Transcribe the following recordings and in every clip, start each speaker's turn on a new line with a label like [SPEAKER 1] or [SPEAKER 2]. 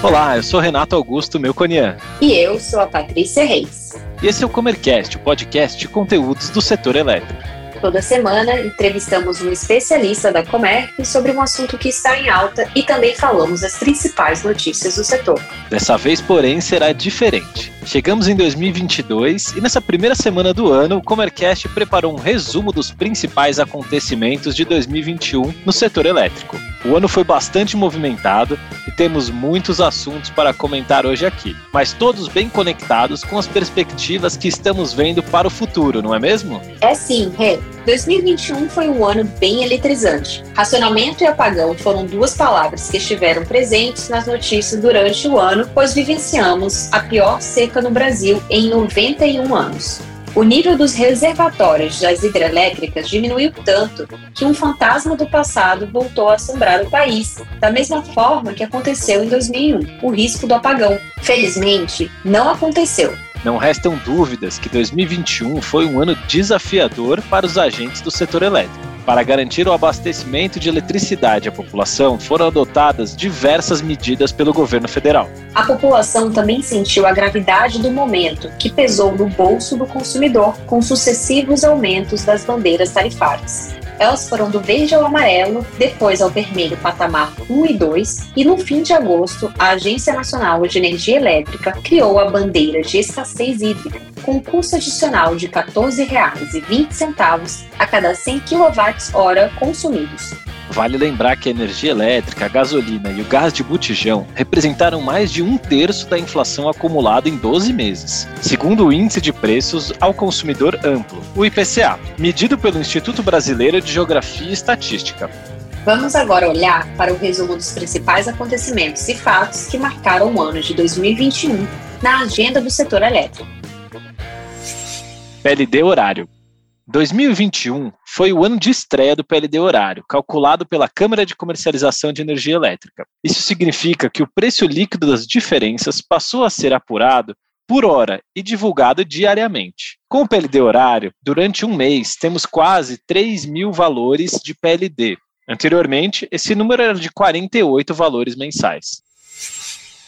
[SPEAKER 1] Olá, eu sou Renato Augusto Melconian.
[SPEAKER 2] E eu sou a Patrícia Reis.
[SPEAKER 1] E esse é o Comercast, o podcast de conteúdos do setor elétrico.
[SPEAKER 2] Toda semana entrevistamos um especialista da Comerc sobre um assunto que está em alta e também falamos as principais notícias do setor.
[SPEAKER 1] Dessa vez, porém, será diferente. Chegamos em 2022 e nessa primeira semana do ano, o Comercast preparou um resumo dos principais acontecimentos de 2021 no setor elétrico. O ano foi bastante movimentado e temos muitos assuntos para comentar hoje aqui, mas todos bem conectados com as perspectivas que estamos vendo para o futuro, não é mesmo?
[SPEAKER 2] É sim, Rê. 2021 foi um ano bem eletrizante. Racionamento e apagão foram duas palavras que estiveram presentes nas notícias durante o ano, pois vivenciamos a pior seca no Brasil em 91 anos. O nível dos reservatórios das hidrelétricas diminuiu tanto que um fantasma do passado voltou a assombrar o país, da mesma forma que aconteceu em 2001, o risco do apagão. Felizmente, não aconteceu.
[SPEAKER 1] Não restam dúvidas que 2021 foi um ano desafiador para os agentes do setor elétrico. Para garantir o abastecimento de eletricidade à população, foram adotadas diversas medidas pelo governo federal.
[SPEAKER 2] A população também sentiu a gravidade do momento, que pesou no bolso do consumidor com sucessivos aumentos das bandeiras tarifárias. Elas foram do verde ao amarelo, depois ao vermelho patamar 1 e 2, e no fim de agosto, a Agência Nacional de Energia Elétrica criou a bandeira de escassez hídrica, com custo adicional de R$ 14,20 a cada 100 kWh consumidos.
[SPEAKER 1] Vale lembrar que a energia elétrica, a gasolina e o gás de botijão representaram mais de um terço da inflação acumulada em 12 meses, segundo o Índice de Preços ao Consumidor Amplo, o IPCA, medido pelo Instituto Brasileiro de Geografia e Estatística.
[SPEAKER 2] Vamos agora olhar para o resumo dos principais acontecimentos e fatos que marcaram o ano de 2021 na agenda do setor elétrico.
[SPEAKER 1] PLD horário. 2021 foi o ano de estreia do PLD horário, calculado pela Câmara de Comercialização de Energia Elétrica. Isso significa que o preço líquido das diferenças passou a ser apurado por hora e divulgado diariamente. Com o PLD horário, durante um mês temos quase 3 mil valores de PLD. Anteriormente, esse número era de 48 valores mensais.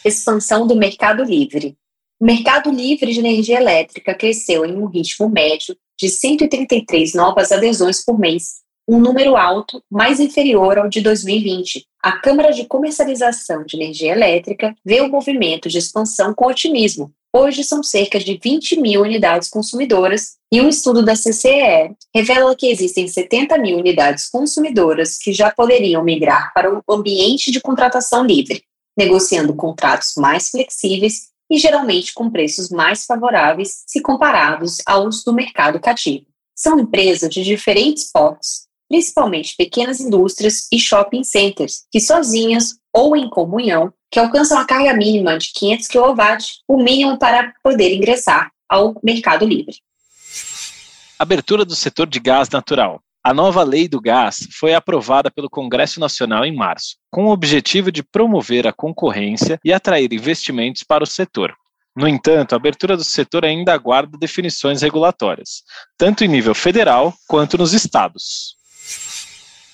[SPEAKER 2] Expansão do mercado livre. O mercado livre de energia elétrica cresceu em um ritmo médio de 133 novas adesões por mês, um número alto, mais inferior ao de 2020. A Câmara de Comercialização de Energia Elétrica vê o movimento de expansão com otimismo. Hoje são cerca de 20 mil unidades consumidoras e um estudo da CCE revela que existem 70 mil unidades consumidoras que já poderiam migrar para o ambiente de contratação livre, negociando contratos mais flexíveis e geralmente com preços mais favoráveis se comparados aos do mercado cativo. São empresas de diferentes portes, principalmente pequenas indústrias e shopping centers, que sozinhas ou em comunhão, que alcançam a carga mínima de 500 kW, o mínimo para poder ingressar ao mercado livre.
[SPEAKER 1] Abertura do setor de gás natural. A nova lei do gás foi aprovada pelo Congresso Nacional em março, com o objetivo de promover a concorrência e atrair investimentos para o setor. No entanto, a abertura do setor ainda aguarda definições regulatórias, tanto em nível federal quanto nos estados.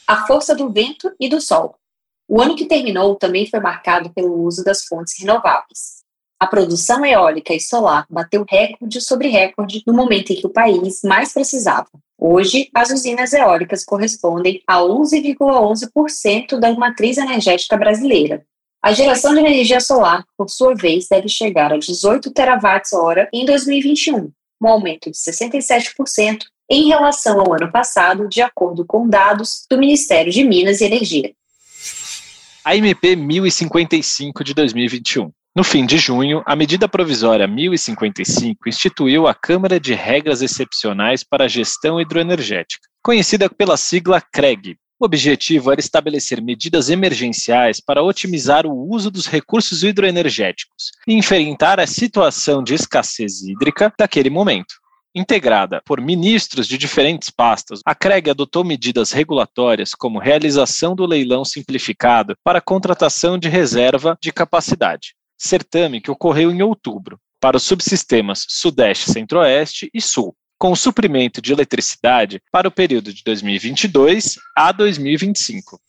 [SPEAKER 2] A força do vento e do sol. O ano que terminou também foi marcado pelo uso das fontes renováveis. A produção eólica e solar bateu recorde sobre recorde no momento em que o país mais precisava. Hoje, as usinas eólicas correspondem a 11,11% da matriz energética brasileira. A geração de energia solar, por sua vez, deve chegar a 18 terawatts-hora em 2021, um aumento de 67% em relação ao ano passado, de acordo com dados do Ministério de Minas e Energia.
[SPEAKER 1] A MP 1055 de 2021 no fim de junho, a medida provisória 1055 instituiu a Câmara de Regras Excepcionais para a Gestão Hidroenergética, conhecida pela sigla CREG. O objetivo era estabelecer medidas emergenciais para otimizar o uso dos recursos hidroenergéticos e enfrentar a situação de escassez hídrica daquele momento. Integrada por ministros de diferentes pastas, a CREG adotou medidas regulatórias como realização do leilão simplificado para contratação de reserva de capacidade, certame que ocorreu em outubro, para os subsistemas Sudeste, Centro-Oeste e Sul, com suprimento de eletricidade para o período de 2022 a 2025.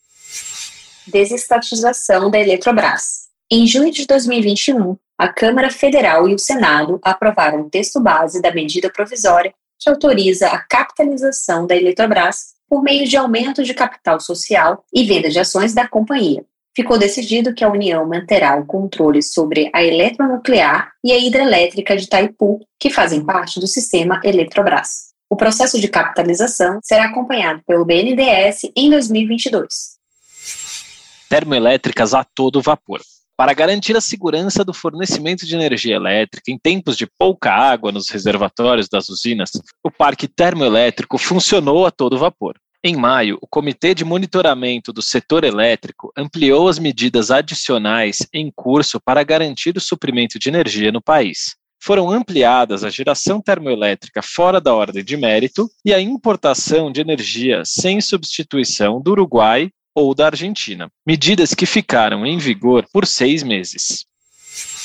[SPEAKER 2] Desestatização da Eletrobras. Em junho de 2021, a Câmara Federal e o Senado aprovaram o texto base da medida provisória que autoriza a capitalização da Eletrobras por meio de aumento de capital social e venda de ações da companhia. Ficou decidido que a União manterá o controle sobre a eletronuclear e a hidrelétrica de Itaipu, que fazem parte do sistema Eletrobras. O processo de capitalização será acompanhado pelo BNDES em 2022.
[SPEAKER 1] Termoelétricas a todo vapor. Para garantir a segurança do fornecimento de energia elétrica em tempos de pouca água nos reservatórios das usinas, o parque termoelétrico funcionou a todo vapor. Em maio, o Comitê de Monitoramento do Setor Elétrico ampliou as medidas adicionais em curso para garantir o suprimento de energia no país. Foram ampliadas a geração termoelétrica fora da ordem de mérito e a importação de energia sem substituição do Uruguai ou da Argentina, medidas que ficaram em vigor por seis meses.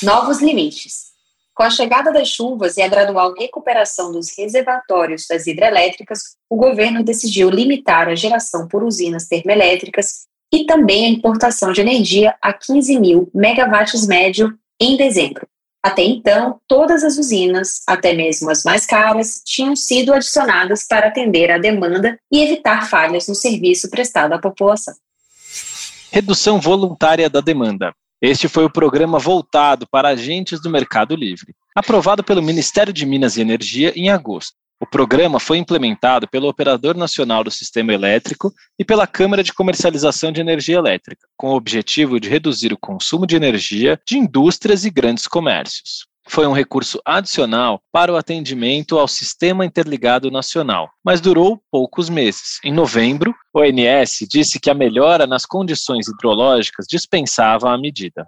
[SPEAKER 2] Novos limites. Com a chegada das chuvas e a gradual recuperação dos reservatórios das hidrelétricas, o governo decidiu limitar a geração por usinas termoelétricas e também a importação de energia a 15 mil megawatts médio em dezembro. Até então, todas as usinas, até mesmo as mais caras, tinham sido adicionadas para atender à demanda e evitar falhas no serviço prestado à população.
[SPEAKER 1] Redução voluntária da demanda. Este foi o programa voltado para agentes do Mercado Livre, aprovado pelo Ministério de Minas e Energia em agosto. O programa foi implementado pelo Operador Nacional do Sistema Elétrico e pela Câmara de Comercialização de Energia Elétrica, com o objetivo de reduzir o consumo de energia de indústrias e grandes comércios. Foi um recurso adicional para o atendimento ao Sistema Interligado Nacional, mas durou poucos meses. Em novembro, o ONS disse que a melhora nas condições hidrológicas dispensava a medida.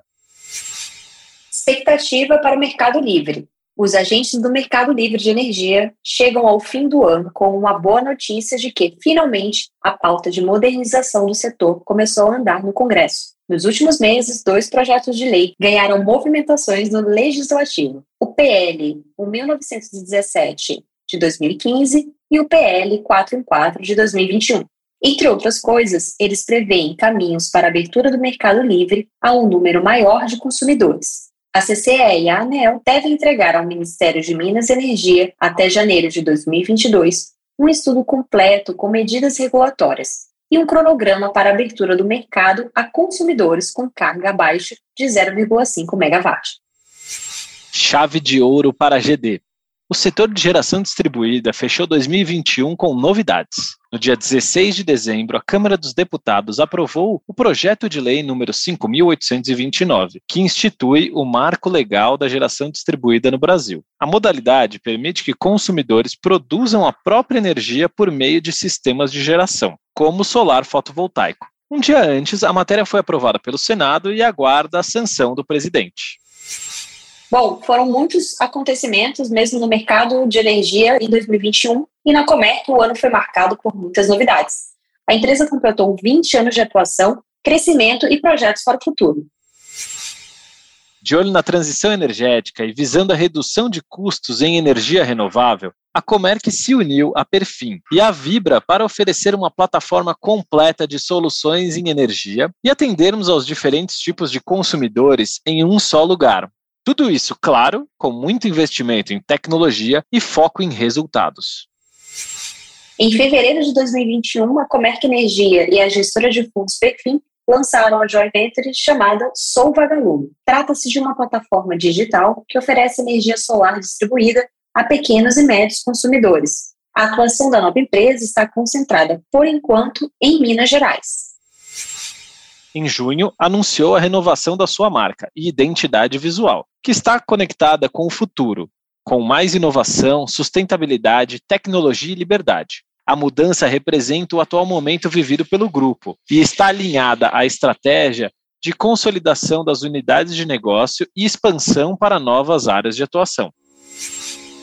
[SPEAKER 2] Expectativa para o Mercado Livre. Os agentes do mercado livre de energia chegam ao fim do ano com uma boa notícia de que, finalmente, a pauta de modernização do setor começou a andar no Congresso. Nos últimos meses, dois projetos de lei ganharam movimentações no legislativo: o PL 1917 de 2015 e o PL 414 de 2021. Entre outras coisas, eles prevêem caminhos para a abertura do mercado livre a um número maior de consumidores. A CCE e a ANEL devem entregar ao Ministério de Minas e Energia, até janeiro de 2022, um estudo completo com medidas regulatórias e um cronograma para abertura do mercado a consumidores com carga abaixo de 0,5 MW.
[SPEAKER 1] Chave de ouro para a GD. O setor de geração distribuída fechou 2021 com novidades. No dia 16 de dezembro, a Câmara dos Deputados aprovou o projeto de lei número 5829, que institui o marco legal da geração distribuída no Brasil. A modalidade permite que consumidores produzam a própria energia por meio de sistemas de geração, como o solar fotovoltaico. Um dia antes, a matéria foi aprovada pelo Senado e aguarda a sanção do presidente.
[SPEAKER 2] Bom, foram muitos acontecimentos mesmo no mercado de energia em 2021 e na Comerc o ano foi marcado por muitas novidades. A empresa completou 20 anos de atuação, crescimento e projetos para o futuro.
[SPEAKER 1] De olho na transição energética e visando a redução de custos em energia renovável, a Comerc se uniu à Perfim e à Vibra para oferecer uma plataforma completa de soluções em energia e atendermos aos diferentes tipos de consumidores em um só lugar, tudo isso, claro, com muito investimento em tecnologia e foco em resultados.
[SPEAKER 2] Em fevereiro de 2021, a Comerc Energia e a gestora de fundos Perfim lançaram a joint venture chamada Sou Vagalume. Trata-se de uma plataforma digital que oferece energia solar distribuída a pequenos e médios consumidores. A atuação da nova empresa está concentrada, por enquanto, em Minas Gerais
[SPEAKER 1] em junho, anunciou a renovação da sua marca e identidade visual, que está conectada com o futuro, com mais inovação, sustentabilidade, tecnologia e liberdade. A mudança representa o atual momento vivido pelo grupo e está alinhada à estratégia de consolidação das unidades de negócio e expansão para novas áreas de atuação.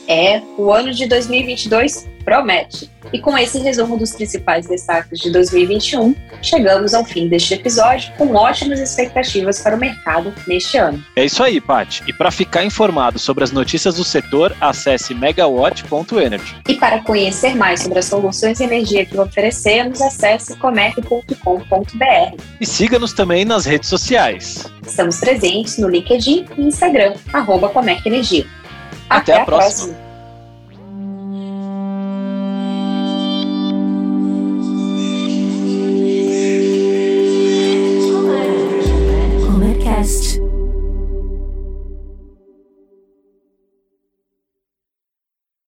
[SPEAKER 2] É, o ano de 2022 promete. E com esse resumo dos principais destaques de 2021, chegamos ao fim deste episódio com ótimas expectativas para o mercado neste ano.
[SPEAKER 1] É isso aí, Paty. E para ficar informado sobre as notícias do setor, acesse megawatt.energy.
[SPEAKER 2] E para conhecer mais sobre as soluções de energia que oferecemos, acesse comec.com.br.
[SPEAKER 1] E siga-nos também nas redes sociais.
[SPEAKER 2] Estamos presentes no LinkedIn e Instagram, arroba Comec Energia.
[SPEAKER 1] Até, Até a, próxima. próxima.